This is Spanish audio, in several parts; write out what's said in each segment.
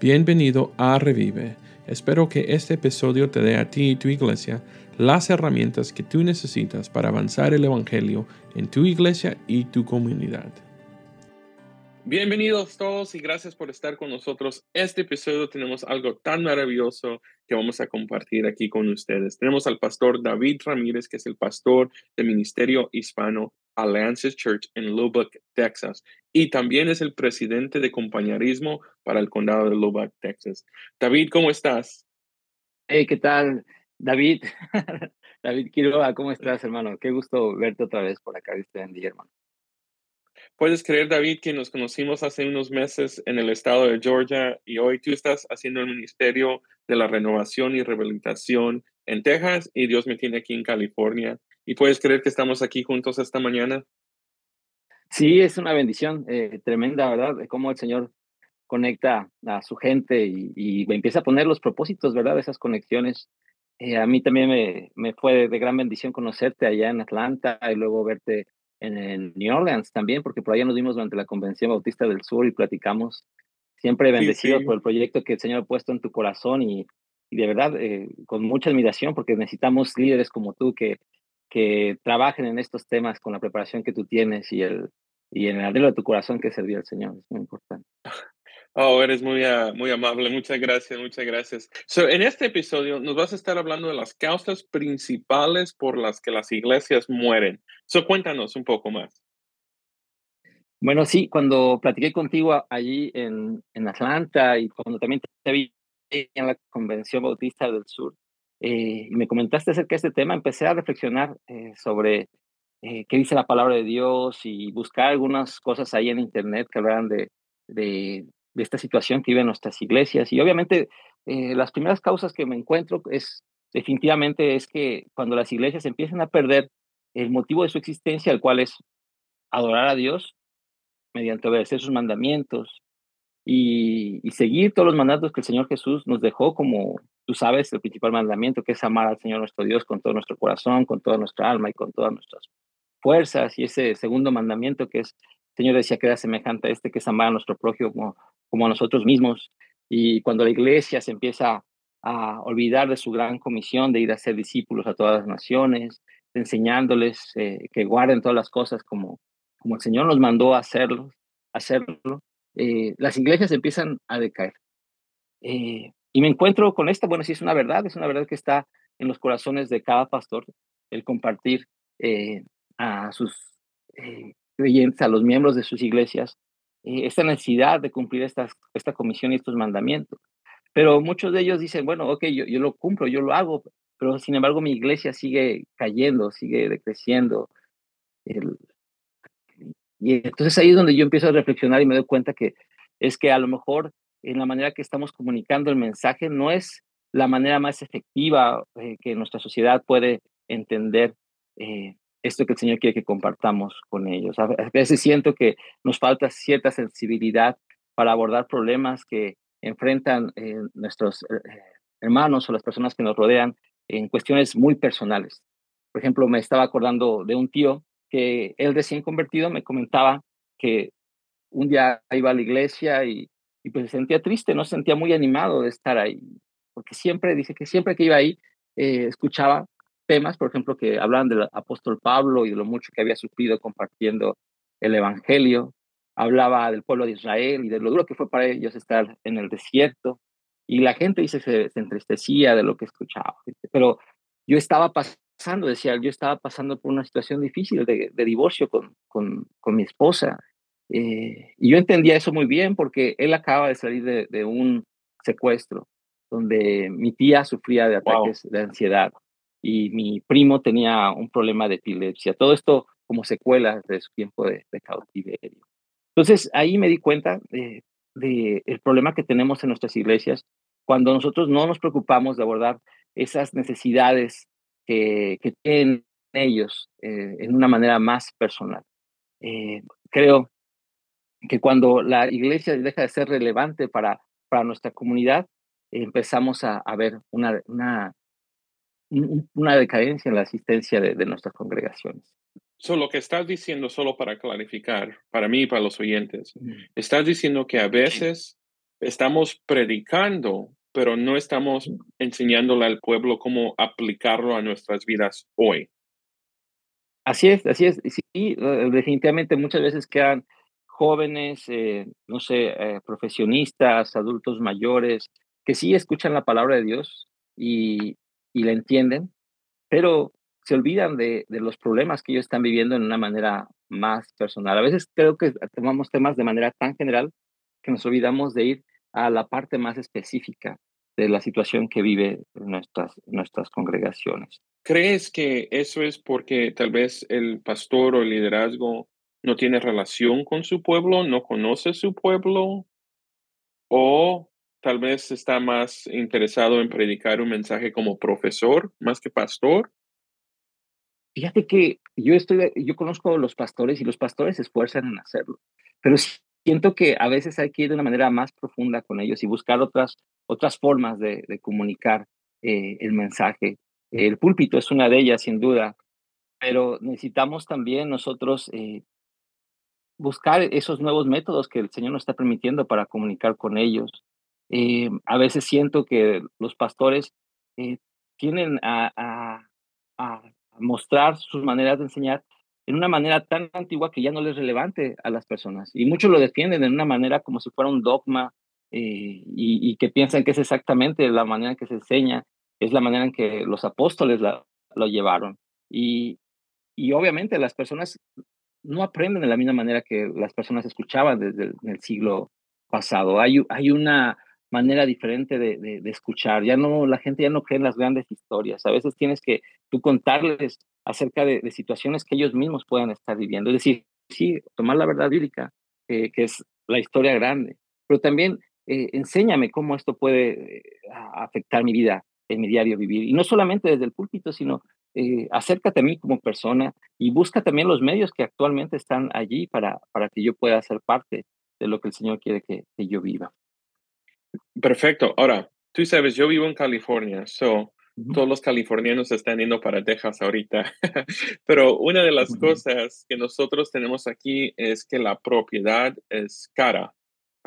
Bienvenido a Revive. Espero que este episodio te dé a ti y tu iglesia las herramientas que tú necesitas para avanzar el Evangelio en tu iglesia y tu comunidad. Bienvenidos todos y gracias por estar con nosotros. Este episodio tenemos algo tan maravilloso que vamos a compartir aquí con ustedes. Tenemos al pastor David Ramírez, que es el pastor del Ministerio Hispano Alliances Church en Lubbock, Texas. Y también es el presidente de compañerismo para el condado de Lubbock, Texas. David, ¿cómo estás? Hey, ¿qué tal? David, David Quiroga, ¿cómo estás, hermano? Qué gusto verte otra vez por acá, este día, hermano. Puedes creer, David, que nos conocimos hace unos meses en el estado de Georgia y hoy tú estás haciendo el ministerio de la renovación y rehabilitación en Texas y Dios me tiene aquí en California. ¿Y puedes creer que estamos aquí juntos esta mañana? Sí, es una bendición eh, tremenda, ¿verdad? De cómo el Señor conecta a su gente y, empieza a poner los propósitos, ¿verdad? Esas conexiones. Eh, a mí también me, me, fue de gran bendición conocerte allá en Atlanta y luego verte en, New Orleans también, porque por allá nos vimos durante la Convención Bautista del Sur y platicamos. Siempre bendecido por el proyecto que el Señor ha puesto en tu corazón y, y de verdad eh, con mucha admiración porque necesitamos líderes como tú que que trabajen en estos temas con la preparación que tú tienes y, el, y en el anhelo de tu corazón que servir al Señor. Es muy importante. Oh, eres muy, uh, muy amable. Muchas gracias, muchas gracias. So, en este episodio nos vas a estar hablando de las causas principales por las que las iglesias mueren. So, cuéntanos un poco más. Bueno, sí, cuando platiqué contigo allí en, en Atlanta y cuando también te vi en la Convención Bautista del Sur, eh, y me comentaste acerca de este tema, empecé a reflexionar eh, sobre eh, qué dice la palabra de Dios y buscar algunas cosas ahí en Internet que hablaran de, de, de esta situación que viven nuestras iglesias. Y obviamente las primeras causas que me encuentro es definitivamente es que cuando las iglesias empiezan a perder el motivo de su existencia, el cual es adorar a Dios mediante obedecer sus mandamientos, y, seguir todos los mandatos que el Señor Jesús nos dejó, como tú sabes, el principal mandamiento, que es amar al Señor nuestro Dios con todo nuestro corazón, con toda nuestra alma y con todas nuestras fuerzas. Y ese segundo mandamiento, que es, el Señor decía que era semejante a este, que es amar a nuestro prójimo como, a nosotros mismos. Y cuando la iglesia se empieza a olvidar de su gran comisión de ir a ser discípulos a todas las naciones, enseñándoles eh, que guarden todas las cosas como, como el Señor nos mandó a hacerlo, hacerlo eh, las iglesias empiezan a decaer. Eh, y me encuentro con esta, bueno, sí es una verdad, es una verdad que está en los corazones de cada pastor, el compartir eh, a sus creyentes, a los miembros de sus iglesias, esta necesidad de cumplir estas, esta comisión y estos mandamientos. Pero muchos de ellos dicen, bueno, ok, yo, yo lo cumplo, yo lo hago, pero sin embargo mi iglesia sigue cayendo, sigue decreciendo. El, y entonces ahí es donde yo empiezo a reflexionar y me doy cuenta que es que a lo mejor en la manera que estamos comunicando el mensaje no es la manera más efectiva eh, que nuestra sociedad puede entender eh, esto que el Señor quiere que compartamos con ellos. A veces siento que nos falta cierta sensibilidad para abordar problemas que enfrentan eh, nuestros hermanos o las personas que nos rodean en cuestiones muy personales. Por ejemplo, me estaba acordando de un tío que él recién convertido me comentaba que un día iba a la iglesia y, y pues se sentía triste, no se sentía muy animado de estar ahí, porque siempre, dice que siempre que iba ahí, eh, escuchaba temas, por ejemplo, que hablaban del apóstol Pablo y de lo mucho que había sufrido compartiendo el Evangelio, hablaba del pueblo de Israel y de lo duro que fue para ellos estar en el desierto, y la gente dice se, se entristecía de lo que escuchaba, pero yo estaba pasando decía, yo estaba pasando por una situación difícil de, divorcio con, con, con, mi esposa. Eh, y yo entendía eso muy bien porque él acaba de salir de, un secuestro donde mi tía sufría de ataques de ansiedad y mi primo tenía un problema de epilepsia. Todo esto como secuelas de su tiempo de, cautiverio. Entonces ahí me di cuenta de, de el problema que tenemos en nuestras iglesias cuando nosotros no nos preocupamos de abordar esas necesidades que, tienen ellos eh, en una manera más personal. Eh, creo que cuando la iglesia deja de ser relevante para, para nuestra comunidad, empezamos a, ver una, una, una, decadencia en la asistencia de, nuestras congregaciones. So, lo que estás diciendo, solo para clarificar, para mí y para los oyentes, estás diciendo que a veces estamos predicando, pero no estamos enseñándole al pueblo cómo aplicarlo a nuestras vidas hoy. Así es, así es. Sí, definitivamente muchas veces quedan jóvenes, eh, no sé, eh, profesionistas, adultos mayores, que sí escuchan la palabra de Dios y, y la entienden, pero se olvidan de, de, los problemas que ellos están viviendo en una manera más personal. A veces creo que tomamos temas de manera tan general que nos olvidamos de ir a la parte más específica de la situación que vive nuestras, nuestras congregaciones. ¿Crees que eso es porque tal vez el pastor o el liderazgo no tiene relación con su pueblo, no conoce su pueblo? ¿O tal vez está más interesado en predicar un mensaje como profesor más que pastor? Fíjate que yo estoy, yo conozco a los pastores y los pastores se esfuerzan en hacerlo, pero siento que a veces hay que ir de una manera más profunda con ellos y buscar otras, otras formas de, de comunicar eh, el mensaje. El púlpito es una de ellas, sin duda, pero necesitamos también nosotros eh, buscar esos nuevos métodos que el Señor nos está permitiendo para comunicar con ellos. Eh, a veces siento que los pastores eh, tienen a, a, a, mostrar sus maneras de enseñar en una manera tan antigua que ya no les relevante a las personas. Y muchos lo defienden en una manera como si fuera un dogma eh, y, y, que piensan que es exactamente la manera en que se enseña, es la manera en que los apóstoles la, lo llevaron. Y, y obviamente las personas no aprenden de la misma manera que las personas escuchaban desde el, el siglo pasado. Hay, hay una manera diferente de, de, de, escuchar. Ya no, la gente ya no cree en las grandes historias. A veces tienes que tú contarles acerca de, de situaciones que ellos mismos puedan estar viviendo. Es decir, sí, tomar la verdad bíblica, eh, que es la historia grande, pero también eh, enséñame cómo esto puede eh, afectar mi vida en mi diario vivir. Y no solamente desde el púlpito, sino eh, acércate a mí como persona y busca también los medios que actualmente están allí para, para que yo pueda ser parte de lo que el Señor quiere que, que yo viva. Perfecto. Ahora, tú sabes, yo vivo en California, so todos los californianos están yendo para Texas ahorita. Pero una de las cosas que nosotros tenemos aquí es que la propiedad es cara.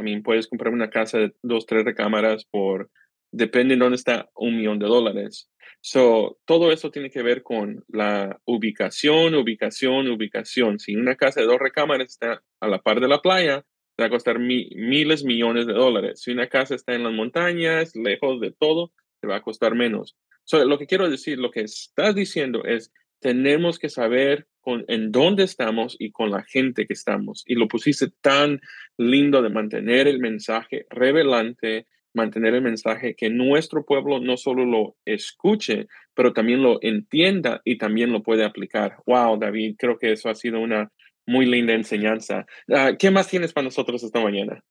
También puedes comprar una casa de dos, tres recámaras por, depende de dónde está, un millón de dólares. So, todo eso tiene que ver con la ubicación, ubicación, ubicación. Si una casa de dos recámaras está a la par de la playa, te va a costar mi, miles, millones de dólares. Si una casa está en las montañas, lejos de todo, te va a costar menos. So, lo que quiero decir, lo que estás diciendo es, tenemos que saber en dónde estamos y con la gente que estamos. Y lo pusiste tan lindo de mantener el mensaje revelante, mantener el mensaje, que nuestro pueblo no solo lo escuche, pero también lo entienda y también lo puede aplicar. Wow, David, creo que eso ha sido una muy linda enseñanza. Uh, ¿Qué más tienes para nosotros esta mañana?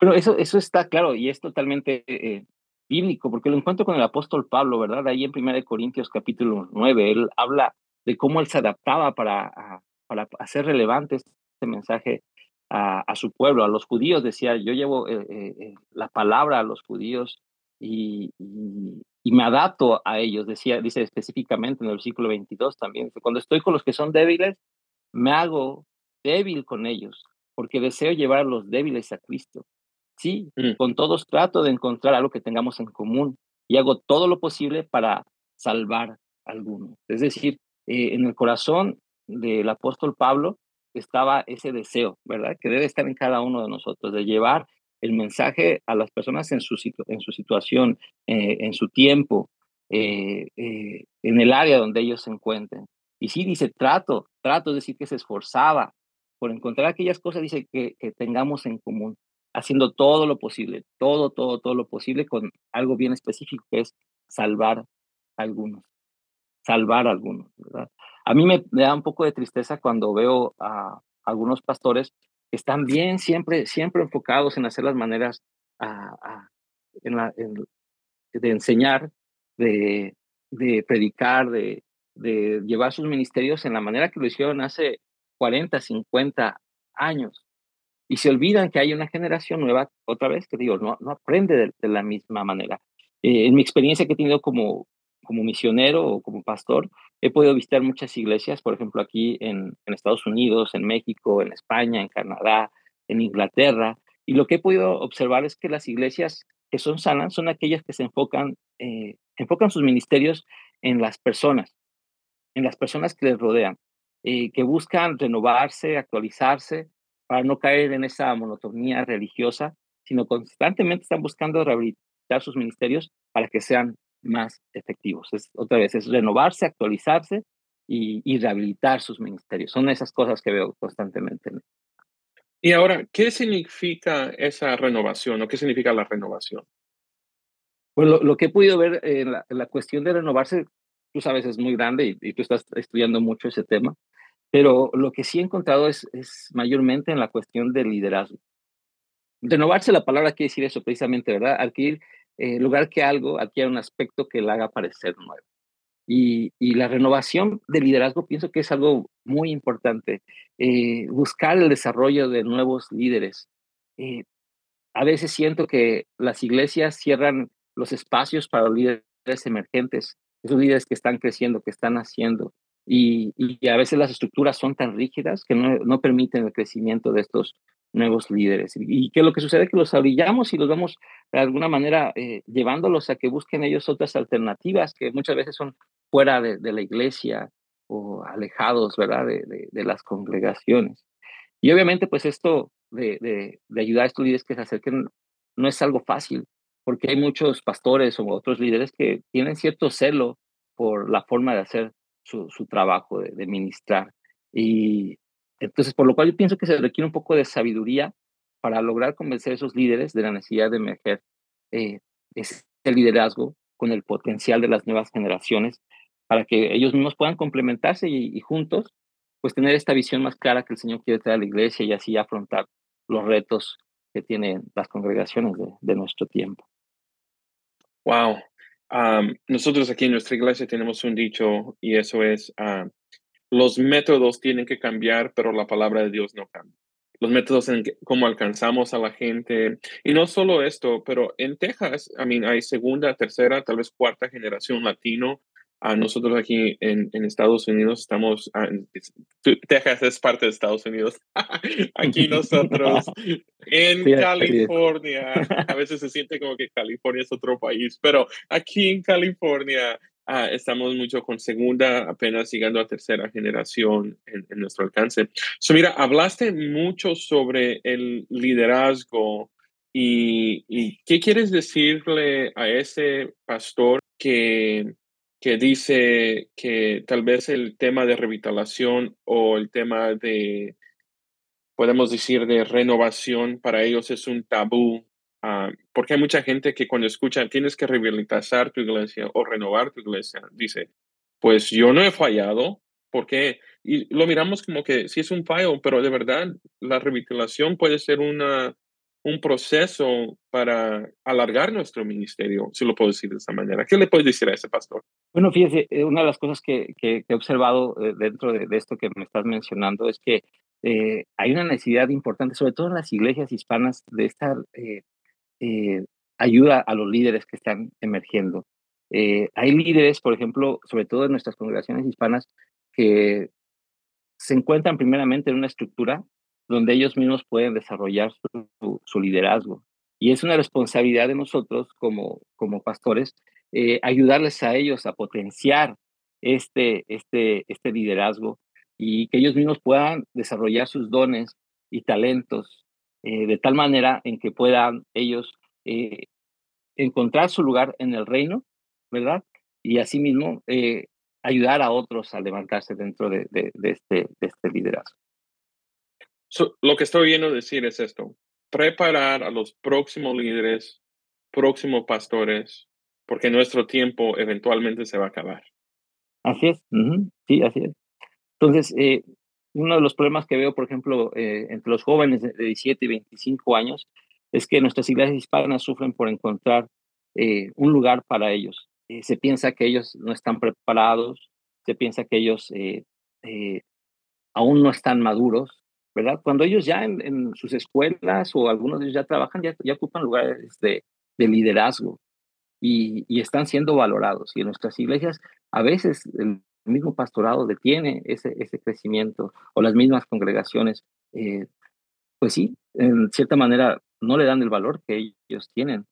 Bueno, eso, eso está claro y es totalmente eh, bíblico, porque lo encuentro con el apóstol Pablo, ¿verdad? Ahí en 1 Corintios capítulo 9, él habla de cómo él se adaptaba para, para hacer relevante este mensaje a, a, su pueblo, a los judíos, decía, yo llevo eh, eh, la palabra a los judíos y, y, y, me adapto a ellos, decía, dice específicamente en el versículo 22 también, cuando estoy con los que son débiles, me hago débil con ellos, porque deseo llevar a los débiles a Cristo. Sí, mm. con todos trato de encontrar algo que tengamos en común y hago todo lo posible para salvar a alguno. Es decir, eh, en el corazón del apóstol Pablo estaba ese deseo, ¿verdad? Que debe estar en cada uno de nosotros, de llevar el mensaje a las personas en su, situ en su situación, eh, en su tiempo, eh, en el área donde ellos se encuentren. Y sí, dice, trato, trato, es decir, que se esforzaba por encontrar aquellas cosas, dice, que, que tengamos en común, haciendo todo lo posible, todo, todo, todo lo posible con algo bien específico, que es salvar a algunos, salvar a algunos. A mí me, da un poco de tristeza cuando veo a algunos pastores que están bien siempre, siempre enfocados en hacer las maneras a, a, en la, en, de enseñar, de, predicar, de, llevar sus ministerios en la manera que lo hicieron hace 40, 50 años. Y se olvidan que hay una generación nueva, otra vez que digo, no, no aprende de, de la misma manera. Eh, en mi experiencia que he tenido como, como misionero o como pastor, he podido visitar muchas iglesias, por ejemplo, aquí en, Estados Unidos, en México, en España, en Canadá, en Inglaterra, Y lo que he podido observar es que las iglesias que son sanas son aquellas que se enfocan, eh, enfocan sus ministerios en las personas, en las personas que les rodean, eh, que buscan renovarse, actualizarse, para no caer en esa monotonía religiosa, sino constantemente están buscando rehabilitar sus ministerios para que sean más efectivos. Es, otra vez, es renovarse, actualizarse y, rehabilitar sus ministerios. Son esas cosas que veo constantemente. Y ahora, ¿qué significa esa renovación o qué significa la renovación? Bueno, lo, que he podido ver en la, cuestión de renovarse, tú sabes, es muy grande y, tú estás estudiando mucho ese tema, pero lo que sí he encontrado es, es mayormente en la cuestión del liderazgo. Renovarse, la palabra quiere decir eso precisamente, ¿verdad? Adquirir, eh, lugar que algo, adquiere un aspecto que la haga parecer nuevo. Y, la renovación del liderazgo pienso que es algo muy importante. Eh, buscar el desarrollo de nuevos líderes. Eh, a veces siento que las iglesias cierran los espacios para los líderes emergentes, esos líderes que están creciendo, que están haciendo. Y, a veces las estructuras son tan rígidas que no, no permiten el crecimiento de estos nuevos líderes. Y que lo que sucede es que los abrillamos y los vamos de alguna manera eh, llevándolos a que busquen ellos otras alternativas que muchas veces son fuera de, la iglesia o alejados, ¿verdad?, de, de, las congregaciones. Y obviamente, pues esto de, ayudar a estos líderes que se acerquen no es algo fácil, porque hay muchos pastores o otros líderes que tienen cierto celo por la forma de hacer su, su trabajo, de, ministrar. Y entonces, por lo cual yo pienso que se requiere un poco de sabiduría para lograr convencer a esos líderes de la necesidad de emerger eh, ese liderazgo con el potencial de las nuevas generaciones para que ellos mismos puedan complementarse y, juntos pues tener esta visión más clara que el Señor quiere traer a la iglesia y así afrontar los retos que tienen las congregaciones de, nuestro tiempo. Wow. nosotros aquí en nuestra iglesia tenemos un dicho y eso es, los métodos tienen que cambiar, pero la palabra de Dios no cambia. Los métodos en cómo alcanzamos a la gente. Y no solo esto, pero en Texas, I mean, hay segunda, tercera, tal vez cuarta generación latino. A nosotros aquí en, en Estados Unidos estamos, ah, Texas es parte de Estados Unidos. aquí nosotros en California, a veces se siente como que California es otro país, pero aquí en California Ah, estamos mucho con segunda, apenas llegando a tercera generación en, nuestro alcance. So, mira, hablaste mucho sobre el liderazgo y, y, qué quieres decirle a ese pastor que, que dice que tal vez el tema de revitalación o el tema de, podemos decir, de renovación para ellos es un tabú Ah, porque hay mucha gente que cuando escucha tienes que revitalizar tu iglesia o renovar tu iglesia, dice, pues yo no he fallado, porque Y lo miramos como que sí es un fallo, pero de verdad la revitalización puede ser una, un proceso para alargar nuestro ministerio, si lo puedo decir de esa manera. ¿Qué le puedes decir a ese pastor? Bueno, fíjese, eh, una de las cosas que, que, he observado eh, dentro de, esto que me estás mencionando es que eh, hay una necesidad importante, sobre todo en las iglesias hispanas, de estar eh, ayuda a los líderes que están emergiendo. Eh, hay líderes, por ejemplo, sobre todo en nuestras congregaciones hispanas, que se encuentran primeramente en una estructura donde ellos mismos pueden desarrollar su, liderazgo. Y es una responsabilidad de nosotros como, como pastores eh, ayudarles a ellos a potenciar este, este, este liderazgo y que ellos mismos puedan desarrollar sus dones y talentos eh, de tal manera en que puedan ellos eh, encontrar su lugar en el reino, ¿verdad? Y asimismo eh, ayudar a otros a levantarse dentro de, de, este, de este liderazgo. lo que estoy viendo decir es esto, preparar a los próximos líderes, próximos pastores, porque nuestro tiempo eventualmente se va a acabar. Así es, sí, así es. Entonces, eh, uno de los problemas que veo, por ejemplo, eh, entre los jóvenes de 17 y 25 años, es que nuestras iglesias hispanas sufren por encontrar eh, un lugar para ellos. Eh, se piensa que ellos no están preparados, se piensa que ellos aún no están maduros, ¿verdad? Cuando ellos ya en, sus escuelas o algunos de ellos ya trabajan, ya, ocupan lugares de, de liderazgo y, están siendo valorados. Y en nuestras iglesias, a veces el mismo pastorado detiene ese, ese crecimiento o las mismas congregaciones, eh, pues sí, en cierta manera no le dan el valor que ellos tienen.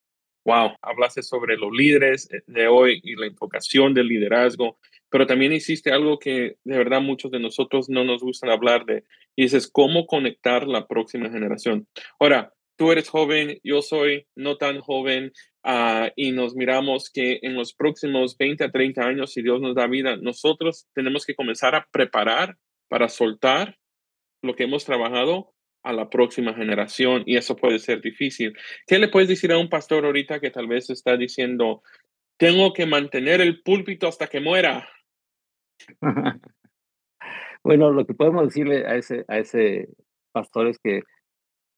Wow, hablaste sobre los líderes de hoy y la invocación del liderazgo, pero también hiciste algo que de verdad muchos de nosotros no nos gustan hablar de, y dices, ¿cómo conectar la próxima generación? Ahora, tú eres joven, yo soy no tan joven, uh, y nos miramos que en los próximos 20 a 30 años, si Dios nos da vida, nosotros tenemos que comenzar a preparar para soltar lo que hemos trabajado a la próxima generación y eso puede ser difícil. ¿Qué le puedes decir a un pastor ahorita que tal vez está diciendo, tengo que mantener el púlpito hasta que muera? bueno, lo que podemos decirle a ese, a ese pastor es que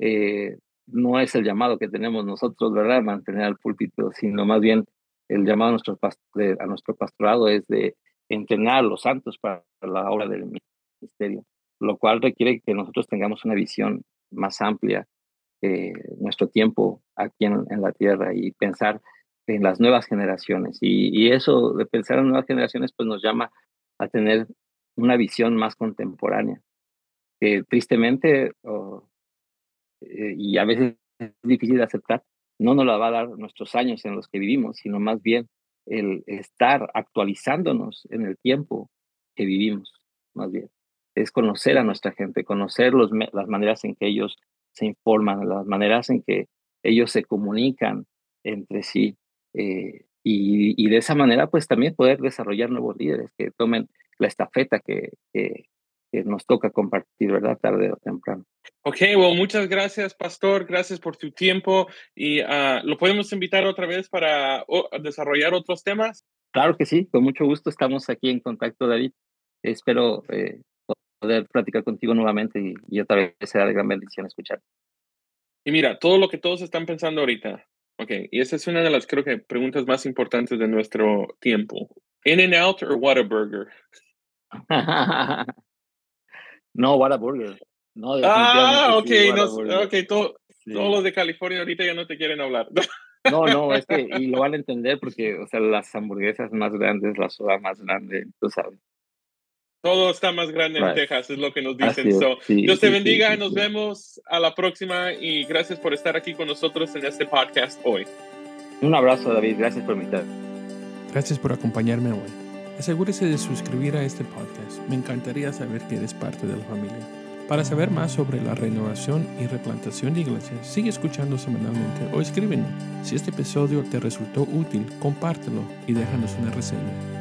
eh, no es el llamado que tenemos nosotros, ¿verdad? Mantener el púlpito, sino más bien el llamado a nuestro, a nuestro pastorado es de entrenar a los santos para la obra del ministerio, lo cual requiere que nosotros tengamos una visión más amplia de nuestro tiempo aquí en, la tierra y pensar en las nuevas generaciones. Y, eso de pensar en nuevas generaciones, pues nos llama a tener una visión más contemporánea. Que tristemente, eh, y a veces es difícil de aceptar, no nos la va a dar nuestros años en los que vivimos, sino más bien el estar actualizándonos en el tiempo que vivimos, más bien. Es conocer a nuestra gente, conocer los, las maneras en que ellos se informan, las maneras en que ellos se comunican entre sí. Eh, y, de esa manera, pues también poder desarrollar nuevos líderes que tomen la estafeta que, que nos toca compartir, ¿verdad? Tarde o temprano. Ok, well, muchas gracias, Pastor. Gracias por tu tiempo. ¿Y uh, lo podemos invitar otra vez para desarrollar otros temas? Claro que sí, con mucho gusto. Estamos aquí en contacto, David. Espero eh, poder platicar contigo nuevamente y, y, otra vez será de gran bendición escuchar. Y mira, todo lo que todos están pensando ahorita. Ok, y esa es una de las, creo que, preguntas más importantes de nuestro tiempo. ¿In-N-Out o Whataburger? No, Whataburger. No, ah, ok, no, okay todos los de California ahorita ya no te quieren hablar. No, no, es que, y lo van a entender porque, o sea, las hamburguesas más grandes, la soda más grande, tú sabes. Todo está más grande en Texas, es lo que nos dicen. Dios te bendiga, nos vemos a la próxima y gracias por estar aquí con nosotros en este podcast hoy. Un abrazo, David, gracias por invitar. Gracias por acompañarme hoy. Asegúrese de suscribir a este podcast. Me encantaría saber que eres parte de la familia. Para saber más sobre la renovación y replantación de iglesias, sigue escuchando semanalmente o escríbenos. Si este episodio te resultó útil, compártelo y déjanos una reseña.